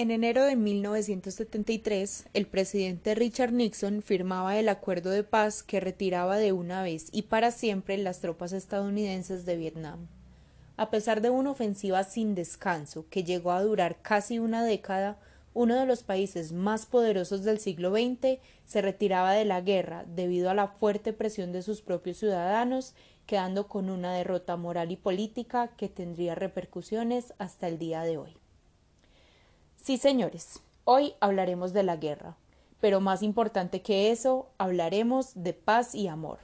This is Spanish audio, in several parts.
En enero de 1973, el presidente Richard Nixon firmaba el acuerdo de paz que retiraba de una vez y para siempre las tropas estadounidenses de Vietnam. A pesar de una ofensiva sin descanso que llegó a durar casi una década, uno de los países más poderosos del siglo XX se retiraba de la guerra debido a la fuerte presión de sus propios ciudadanos, quedando con una derrota moral y política que tendría repercusiones hasta el día de hoy. Sí, señores, hoy hablaremos de la guerra, pero más importante que eso, hablaremos de paz y amor.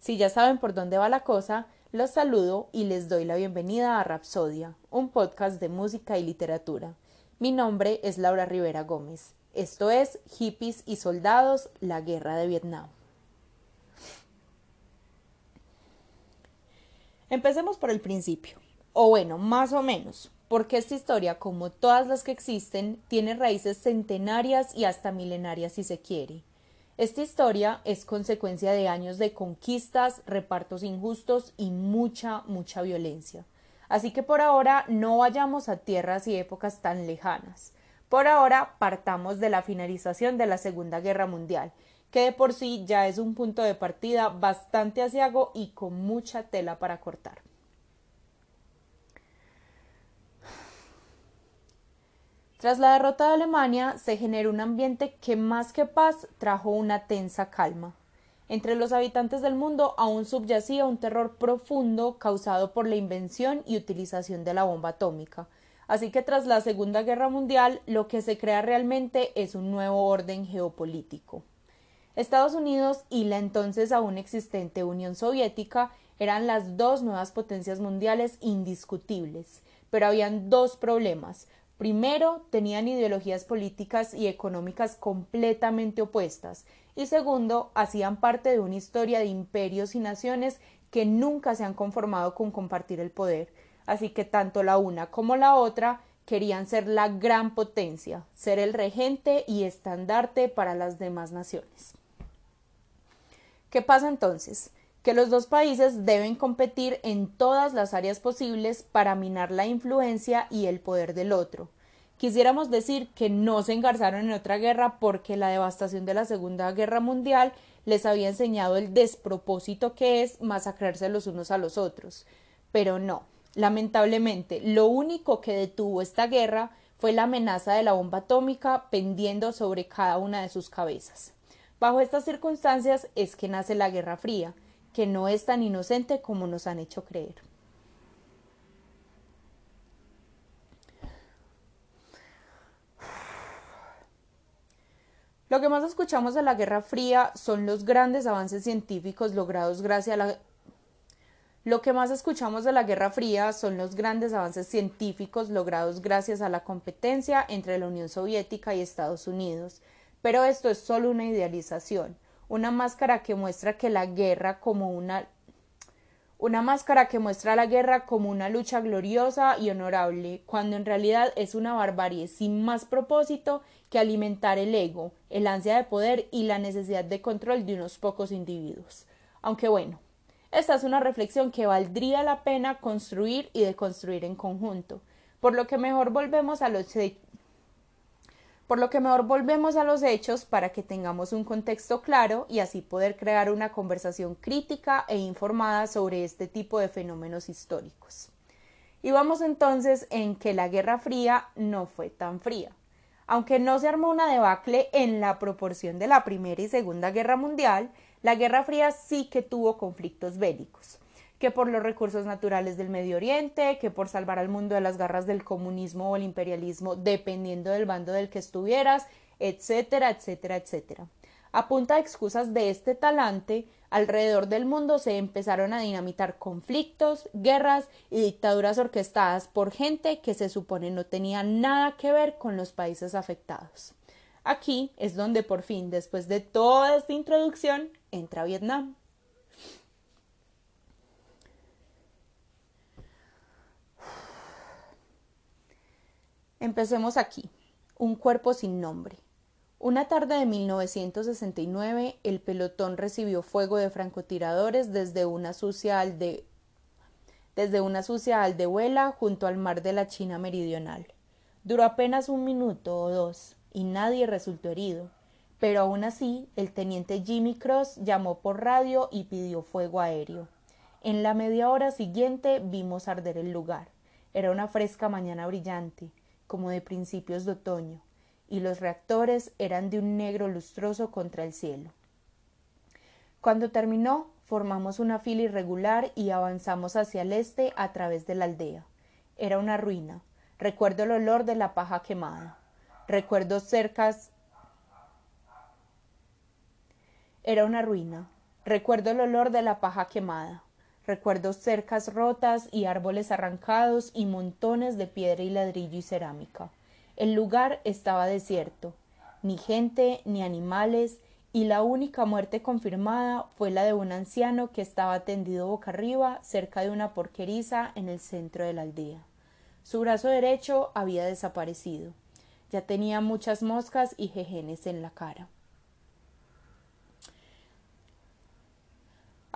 Si ya saben por dónde va la cosa, los saludo y les doy la bienvenida a Rapsodia, un podcast de música y literatura. Mi nombre es Laura Rivera Gómez. Esto es Hippies y Soldados, la Guerra de Vietnam. Empecemos por el principio, o bueno, más o menos, porque esta historia, como todas las que existen, tiene raíces centenarias y hasta milenarias si se quiere. Esta historia es consecuencia de años de conquistas, repartos injustos y mucha, mucha violencia. Así que por ahora no vayamos a tierras y épocas tan lejanas. Por ahora partamos de la finalización de la Segunda Guerra Mundial, que de por sí ya es un punto de partida bastante asiago y con mucha tela para cortar. Tras la derrota de Alemania se generó un ambiente que más que paz trajo una tensa calma. Entre los habitantes del mundo aún subyacía un terror profundo causado por la invención y utilización de la bomba atómica. Así que tras la Segunda Guerra Mundial lo que se crea realmente es un nuevo orden geopolítico. Estados Unidos y la entonces aún existente Unión Soviética eran las dos nuevas potencias mundiales indiscutibles, pero habían dos problemas Primero, tenían ideologías políticas y económicas completamente opuestas, y segundo, hacían parte de una historia de imperios y naciones que nunca se han conformado con compartir el poder, así que tanto la una como la otra querían ser la gran potencia, ser el regente y estandarte para las demás naciones. ¿Qué pasa entonces? Que los dos países deben competir en todas las áreas posibles para minar la influencia y el poder del otro. Quisiéramos decir que no se engarzaron en otra guerra porque la devastación de la Segunda Guerra Mundial les había enseñado el despropósito que es masacrarse los unos a los otros. Pero no, lamentablemente, lo único que detuvo esta guerra fue la amenaza de la bomba atómica pendiendo sobre cada una de sus cabezas. Bajo estas circunstancias es que nace la Guerra Fría, que no es tan inocente como nos han hecho creer. Lo que más escuchamos de la Guerra Fría son los grandes avances científicos logrados gracias a la lo que más escuchamos de la Guerra Fría son los grandes avances científicos logrados gracias a la competencia entre la Unión Soviética y Estados Unidos, pero esto es solo una idealización una máscara que muestra que la guerra como una una máscara que muestra la guerra como una lucha gloriosa y honorable, cuando en realidad es una barbarie sin más propósito que alimentar el ego, el ansia de poder y la necesidad de control de unos pocos individuos. Aunque bueno, esta es una reflexión que valdría la pena construir y deconstruir en conjunto, por lo que mejor volvemos a los por lo que mejor volvemos a los hechos para que tengamos un contexto claro y así poder crear una conversación crítica e informada sobre este tipo de fenómenos históricos. Y vamos entonces en que la Guerra Fría no fue tan fría. Aunque no se armó una debacle en la proporción de la Primera y Segunda Guerra Mundial, la Guerra Fría sí que tuvo conflictos bélicos que por los recursos naturales del Medio Oriente, que por salvar al mundo de las garras del comunismo o el imperialismo, dependiendo del bando del que estuvieras, etcétera, etcétera, etcétera. A punta de excusas de este talante, alrededor del mundo se empezaron a dinamitar conflictos, guerras y dictaduras orquestadas por gente que se supone no tenía nada que ver con los países afectados. Aquí es donde por fin, después de toda esta introducción, entra Vietnam. Empecemos aquí. Un cuerpo sin nombre. Una tarde de 1969, el pelotón recibió fuego de francotiradores desde una sucia desde una sucia aldehuela junto al mar de la China meridional. Duró apenas un minuto o dos y nadie resultó herido, pero aún así el teniente Jimmy Cross llamó por radio y pidió fuego aéreo. En la media hora siguiente vimos arder el lugar. Era una fresca mañana brillante, como de principios de otoño, y los reactores eran de un negro lustroso contra el cielo. Cuando terminó, formamos una fila irregular y avanzamos hacia el este a través de la aldea. Era una ruina. Recuerdo el olor de la paja quemada. Recuerdo cercas. Era una ruina. Recuerdo el olor de la paja quemada. Recuerdo cercas rotas y árboles arrancados y montones de piedra y ladrillo y cerámica. El lugar estaba desierto. Ni gente, ni animales, y la única muerte confirmada fue la de un anciano que estaba tendido boca arriba cerca de una porqueriza en el centro de la aldea. Su brazo derecho había desaparecido. Ya tenía muchas moscas y jejenes en la cara.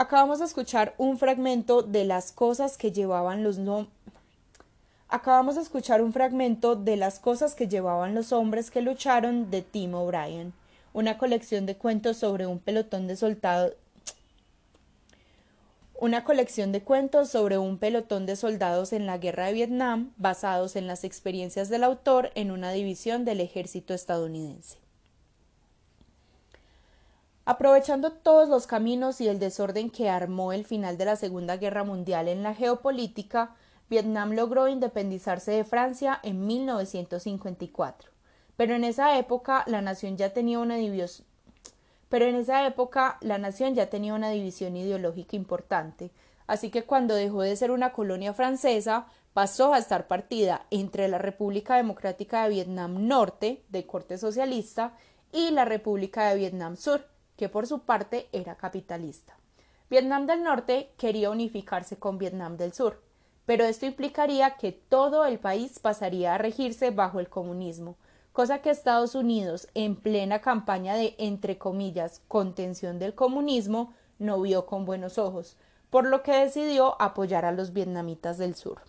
Acabamos de escuchar un fragmento de las cosas que llevaban los no Acabamos de escuchar un fragmento de las cosas que llevaban los hombres que lucharon de Tim O'Brien una colección de cuentos sobre un pelotón de soldados una colección de cuentos sobre un pelotón de soldados en la guerra de Vietnam basados en las experiencias del autor en una división del ejército estadounidense. Aprovechando todos los caminos y el desorden que armó el final de la Segunda Guerra Mundial en la geopolítica, Vietnam logró independizarse de Francia en 1954. Pero en esa época la nación ya tenía una división la nación ya tenía una división ideológica importante, así que cuando dejó de ser una colonia francesa, pasó a estar partida entre la República Democrática de Vietnam Norte, de corte socialista, y la República de Vietnam Sur, que por su parte era capitalista. Vietnam del Norte quería unificarse con Vietnam del Sur, pero esto implicaría que todo el país pasaría a regirse bajo el comunismo, cosa que Estados Unidos, en plena campaña de, entre comillas, contención del comunismo, no vio con buenos ojos, por lo que decidió apoyar a los vietnamitas del sur.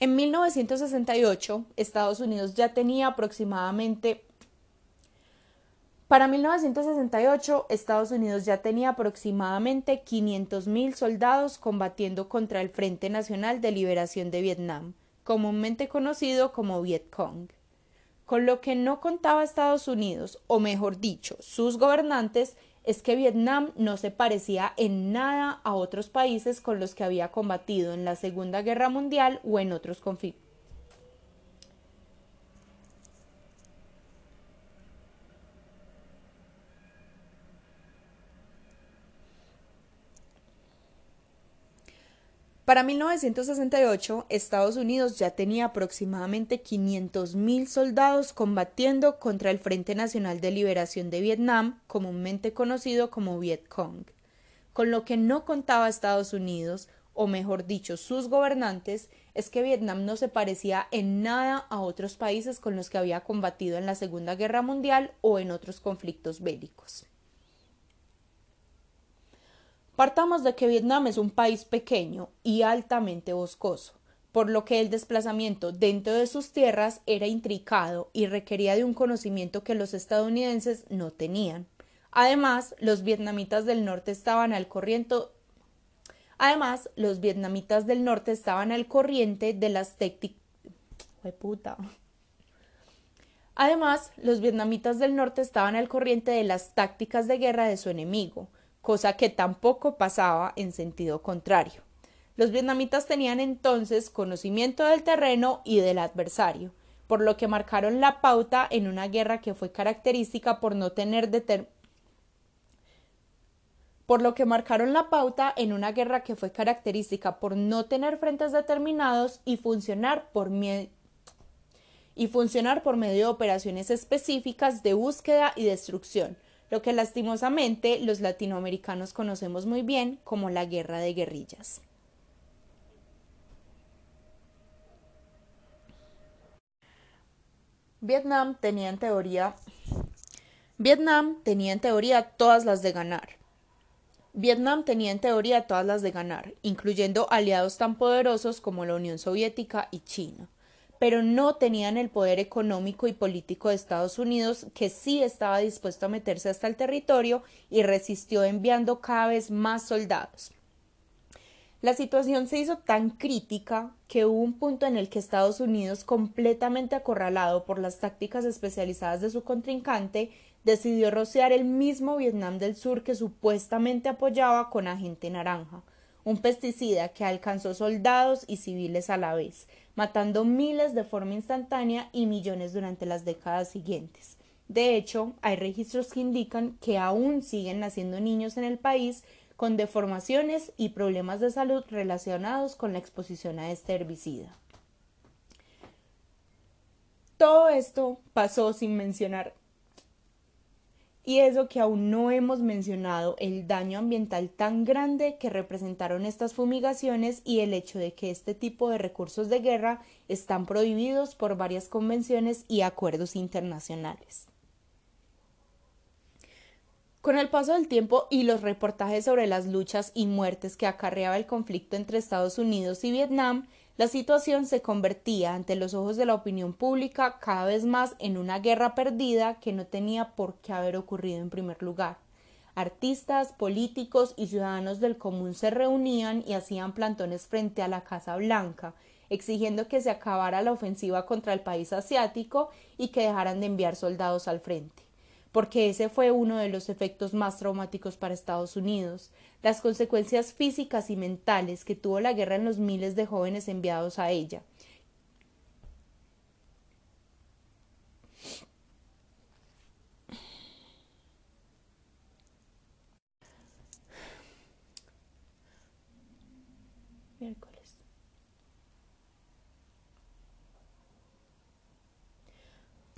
En 1968, Estados Unidos ya tenía aproximadamente para 1968, Estados Unidos ya tenía aproximadamente 500.000 soldados combatiendo contra el Frente Nacional de Liberación de Vietnam, comúnmente conocido como Vietcong. Con lo que no contaba Estados Unidos, o mejor dicho, sus gobernantes, es que Vietnam no se parecía en nada a otros países con los que había combatido en la Segunda Guerra Mundial o en otros conflictos Para 1968, Estados Unidos ya tenía aproximadamente 500.000 soldados combatiendo contra el Frente Nacional de Liberación de Vietnam, comúnmente conocido como Vietcong. Con lo que no contaba Estados Unidos, o mejor dicho, sus gobernantes, es que Vietnam no se parecía en nada a otros países con los que había combatido en la Segunda Guerra Mundial o en otros conflictos bélicos. Partamos de que Vietnam es un país pequeño y altamente boscoso, por lo que el desplazamiento dentro de sus tierras era intricado y requería de un conocimiento que los estadounidenses no tenían. Además, los vietnamitas del norte estaban al corriente Además, los vietnamitas del norte estaban al corriente de las Además, los vietnamitas del norte estaban al corriente de las tácticas de guerra de su enemigo, cosa que tampoco pasaba en sentido contrario. Los vietnamitas tenían entonces conocimiento del terreno y del adversario, por lo que marcaron la pauta en una guerra que fue característica por no tener por lo que marcaron la pauta en una guerra que fue característica por no tener frentes determinados y funcionar por y funcionar por medio de operaciones específicas de búsqueda y destrucción, lo que lastimosamente los latinoamericanos conocemos muy bien como la guerra de guerrillas. Vietnam tenía en teoría Vietnam tenía en teoría todas las de ganar. Vietnam tenía en teoría todas las de ganar, incluyendo aliados tan poderosos como la Unión Soviética y China, pero no tenían el poder económico y político de Estados Unidos, que sí estaba dispuesto a meterse hasta el territorio y resistió enviando cada vez más soldados. La situación se hizo tan crítica que hubo un punto en el que Estados Unidos, completamente acorralado por las tácticas especializadas de su contrincante, decidió rociar el mismo Vietnam del Sur que supuestamente apoyaba con agente naranja, un pesticida que alcanzó soldados y civiles a la vez, matando miles de forma instantánea y millones durante las décadas siguientes. De hecho, hay registros que indican que aún siguen naciendo niños en el país con deformaciones y problemas de salud relacionados con la exposición a este herbicida. Todo esto pasó sin mencionar y eso que aún no hemos mencionado, el daño ambiental tan grande que representaron estas fumigaciones y el hecho de que este tipo de recursos de guerra están prohibidos por varias convenciones y acuerdos internacionales. Con el paso del tiempo y los reportajes sobre las luchas y muertes que acarreaba el conflicto entre Estados Unidos y Vietnam, la situación se convertía ante los ojos de la opinión pública cada vez más en una guerra perdida que no tenía por qué haber ocurrido en primer lugar. Artistas, políticos y ciudadanos del común se reunían y hacían plantones frente a la Casa Blanca, exigiendo que se acabara la ofensiva contra el país asiático y que dejaran de enviar soldados al frente porque ese fue uno de los efectos más traumáticos para Estados Unidos, las consecuencias físicas y mentales que tuvo la guerra en los miles de jóvenes enviados a ella.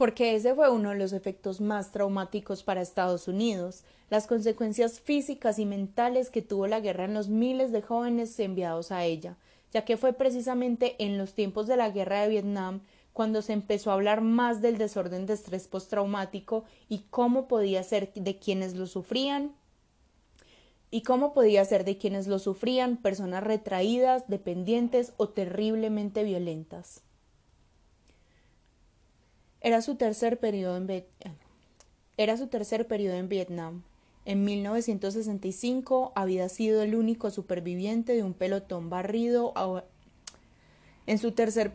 Porque ese fue uno de los efectos más traumáticos para Estados Unidos, las consecuencias físicas y mentales que tuvo la guerra en los miles de jóvenes enviados a ella, ya que fue precisamente en los tiempos de la guerra de Vietnam cuando se empezó a hablar más del desorden de estrés postraumático y cómo podía ser de quienes lo sufrían y cómo podía ser de quienes lo sufrían personas retraídas, dependientes o terriblemente violentas. Era su tercer periodo en, Era su tercer periodo en Vietnam. En 1965 había sido el único superviviente de un pelotón barrido en su tercer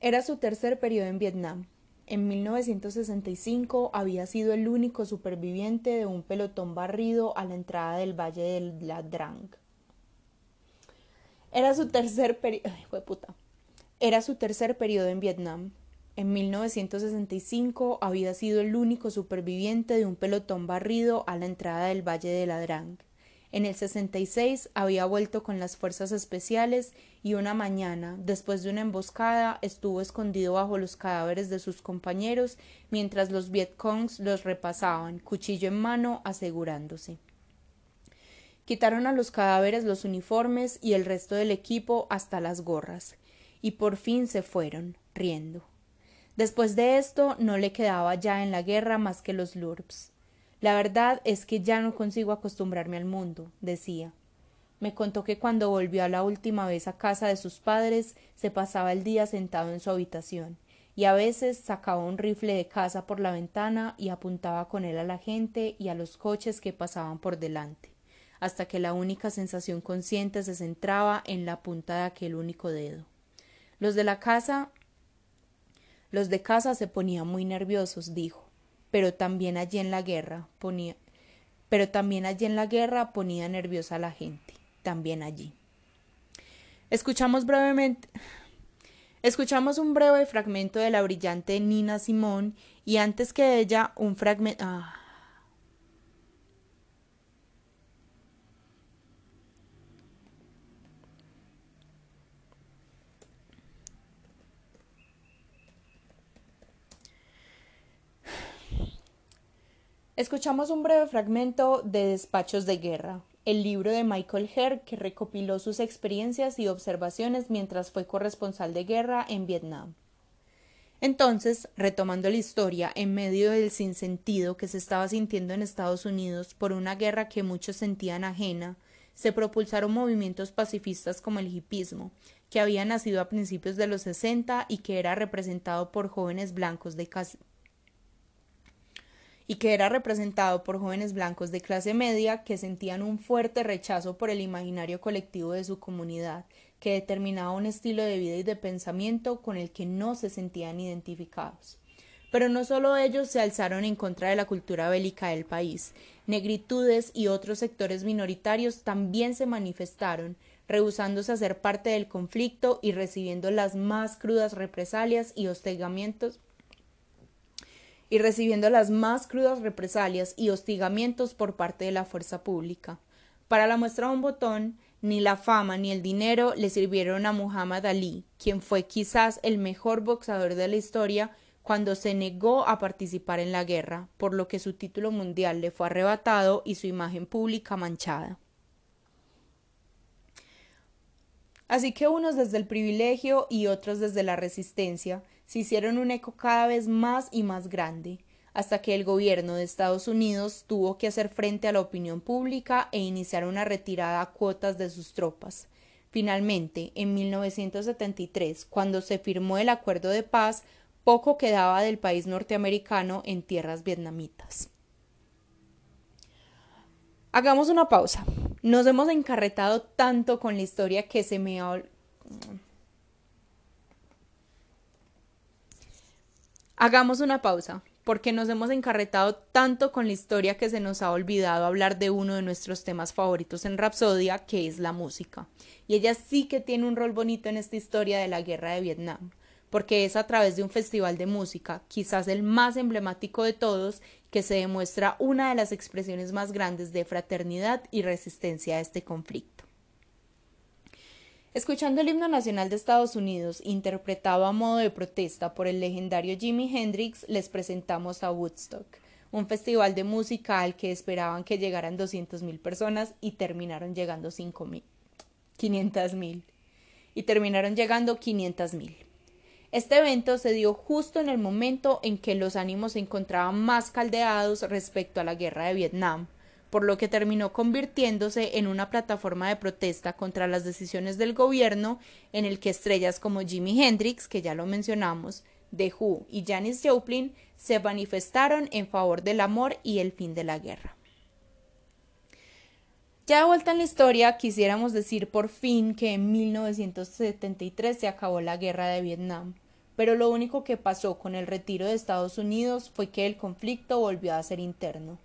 Era su tercer periodo en Vietnam. En 1965 había sido el único superviviente de un pelotón barrido a la entrada del Valle de la Drang. Era su tercer periodo. Era su tercer periodo en Vietnam. En 1965 había sido el único superviviente de un pelotón barrido a la entrada del Valle de la Drang. En el 66 había vuelto con las fuerzas especiales y una mañana, después de una emboscada, estuvo escondido bajo los cadáveres de sus compañeros mientras los Vietcongs los repasaban, cuchillo en mano, asegurándose. Quitaron a los cadáveres los uniformes y el resto del equipo hasta las gorras, y por fin se fueron, riendo. Después de esto no le quedaba ya en la guerra más que los lurps. La verdad es que ya no consigo acostumbrarme al mundo, decía. Me contó que cuando volvió a la última vez a casa de sus padres se pasaba el día sentado en su habitación, y a veces sacaba un rifle de casa por la ventana y apuntaba con él a la gente y a los coches que pasaban por delante hasta que la única sensación consciente se centraba en la punta de aquel único dedo. Los de la casa los de casa se ponían muy nerviosos, dijo, pero también allí en la guerra ponía pero también allí en la guerra ponía nerviosa a la gente, también allí. Escuchamos brevemente Escuchamos un breve fragmento de la brillante Nina Simón y antes que ella un fragmento ah, Escuchamos un breve fragmento de Despachos de Guerra, el libro de Michael Herr que recopiló sus experiencias y observaciones mientras fue corresponsal de guerra en Vietnam. Entonces, retomando la historia, en medio del sinsentido que se estaba sintiendo en Estados Unidos por una guerra que muchos sentían ajena, se propulsaron movimientos pacifistas como el hipismo, que había nacido a principios de los 60 y que era representado por jóvenes blancos de y que era representado por jóvenes blancos de clase media que sentían un fuerte rechazo por el imaginario colectivo de su comunidad que determinaba un estilo de vida y de pensamiento con el que no se sentían identificados. Pero no solo ellos se alzaron en contra de la cultura bélica del país, negritudes y otros sectores minoritarios también se manifestaron, rehusándose a ser parte del conflicto y recibiendo las más crudas represalias y hostigamientos y recibiendo las más crudas represalias y hostigamientos por parte de la fuerza pública. Para la muestra de un botón, ni la fama ni el dinero le sirvieron a Muhammad Ali, quien fue quizás el mejor boxeador de la historia cuando se negó a participar en la guerra, por lo que su título mundial le fue arrebatado y su imagen pública manchada. Así que unos desde el privilegio y otros desde la resistencia se hicieron un eco cada vez más y más grande, hasta que el gobierno de Estados Unidos tuvo que hacer frente a la opinión pública e iniciar una retirada a cuotas de sus tropas. Finalmente, en 1973, cuando se firmó el acuerdo de paz, poco quedaba del país norteamericano en tierras vietnamitas. Hagamos una pausa. Nos hemos encarretado tanto con la historia que se me ha... Hagamos una pausa porque nos hemos encarretado tanto con la historia que se nos ha olvidado hablar de uno de nuestros temas favoritos en Rapsodia, que es la música. Y ella sí que tiene un rol bonito en esta historia de la guerra de Vietnam, porque es a través de un festival de música, quizás el más emblemático de todos, que se demuestra una de las expresiones más grandes de fraternidad y resistencia a este conflicto. Escuchando el himno nacional de Estados Unidos, interpretado a modo de protesta por el legendario Jimi Hendrix, les presentamos a Woodstock, un festival de música al que esperaban que llegaran 200.000 personas y terminaron llegando 500.000. Y terminaron llegando 500.000. Este evento se dio justo en el momento en que los ánimos se encontraban más caldeados respecto a la guerra de Vietnam, por lo que terminó convirtiéndose en una plataforma de protesta contra las decisiones del gobierno en el que estrellas como Jimi Hendrix, que ya lo mencionamos, The Who y Janis Joplin se manifestaron en favor del amor y el fin de la guerra. Ya de vuelta en la historia, quisiéramos decir por fin que en 1973 se acabó la guerra de Vietnam, pero lo único que pasó con el retiro de Estados Unidos fue que el conflicto volvió a ser interno.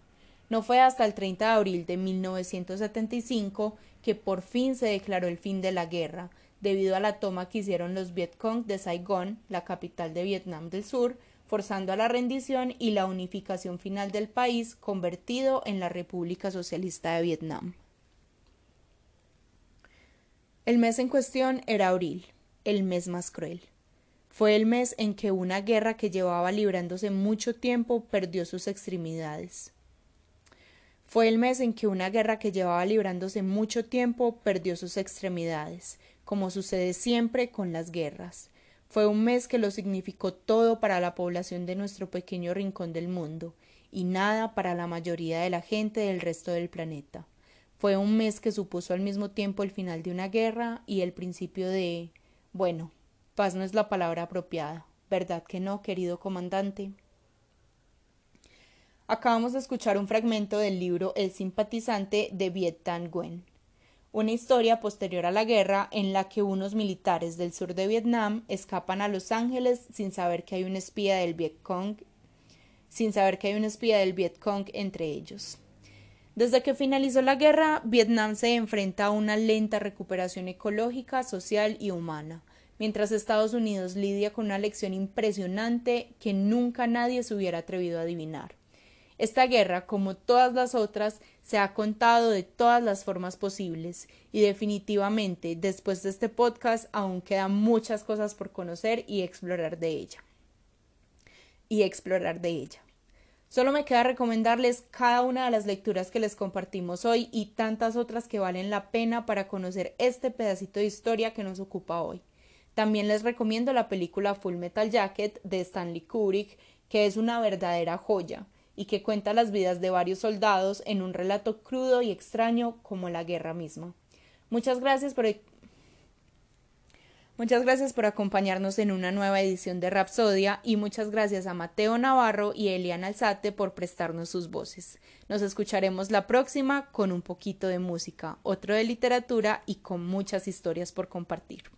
No fue hasta el 30 de abril de 1975 que por fin se declaró el fin de la guerra, debido a la toma que hicieron los Vietcong de Saigón, la capital de Vietnam del Sur, forzando a la rendición y la unificación final del país convertido en la República Socialista de Vietnam. El mes en cuestión era abril, el mes más cruel. Fue el mes en que una guerra que llevaba librándose mucho tiempo perdió sus extremidades. Fue el mes en que una guerra que llevaba librándose mucho tiempo perdió sus extremidades, como sucede siempre con las guerras. Fue un mes que lo significó todo para la población de nuestro pequeño rincón del mundo, y nada para la mayoría de la gente del resto del planeta. Fue un mes que supuso al mismo tiempo el final de una guerra y el principio de bueno, paz no es la palabra apropiada, ¿verdad que no, querido comandante? Acabamos de escuchar un fragmento del libro El simpatizante de Viet Thanh Nguyen, una historia posterior a la guerra en la que unos militares del sur de Vietnam escapan a Los Ángeles sin saber que hay un espía del Vietcong, sin saber que hay un espía del Vietcong entre ellos. Desde que finalizó la guerra, Vietnam se enfrenta a una lenta recuperación ecológica, social y humana, mientras Estados Unidos lidia con una lección impresionante que nunca nadie se hubiera atrevido a adivinar. Esta guerra, como todas las otras, se ha contado de todas las formas posibles y definitivamente después de este podcast aún quedan muchas cosas por conocer y explorar de ella. Y explorar de ella. Solo me queda recomendarles cada una de las lecturas que les compartimos hoy y tantas otras que valen la pena para conocer este pedacito de historia que nos ocupa hoy. También les recomiendo la película Full Metal Jacket de Stanley Kubrick, que es una verdadera joya y que cuenta las vidas de varios soldados en un relato crudo y extraño como la guerra misma. Muchas gracias por Muchas gracias por acompañarnos en una nueva edición de Rapsodia y muchas gracias a Mateo Navarro y Eliana Alzate por prestarnos sus voces. Nos escucharemos la próxima con un poquito de música, otro de literatura y con muchas historias por compartir.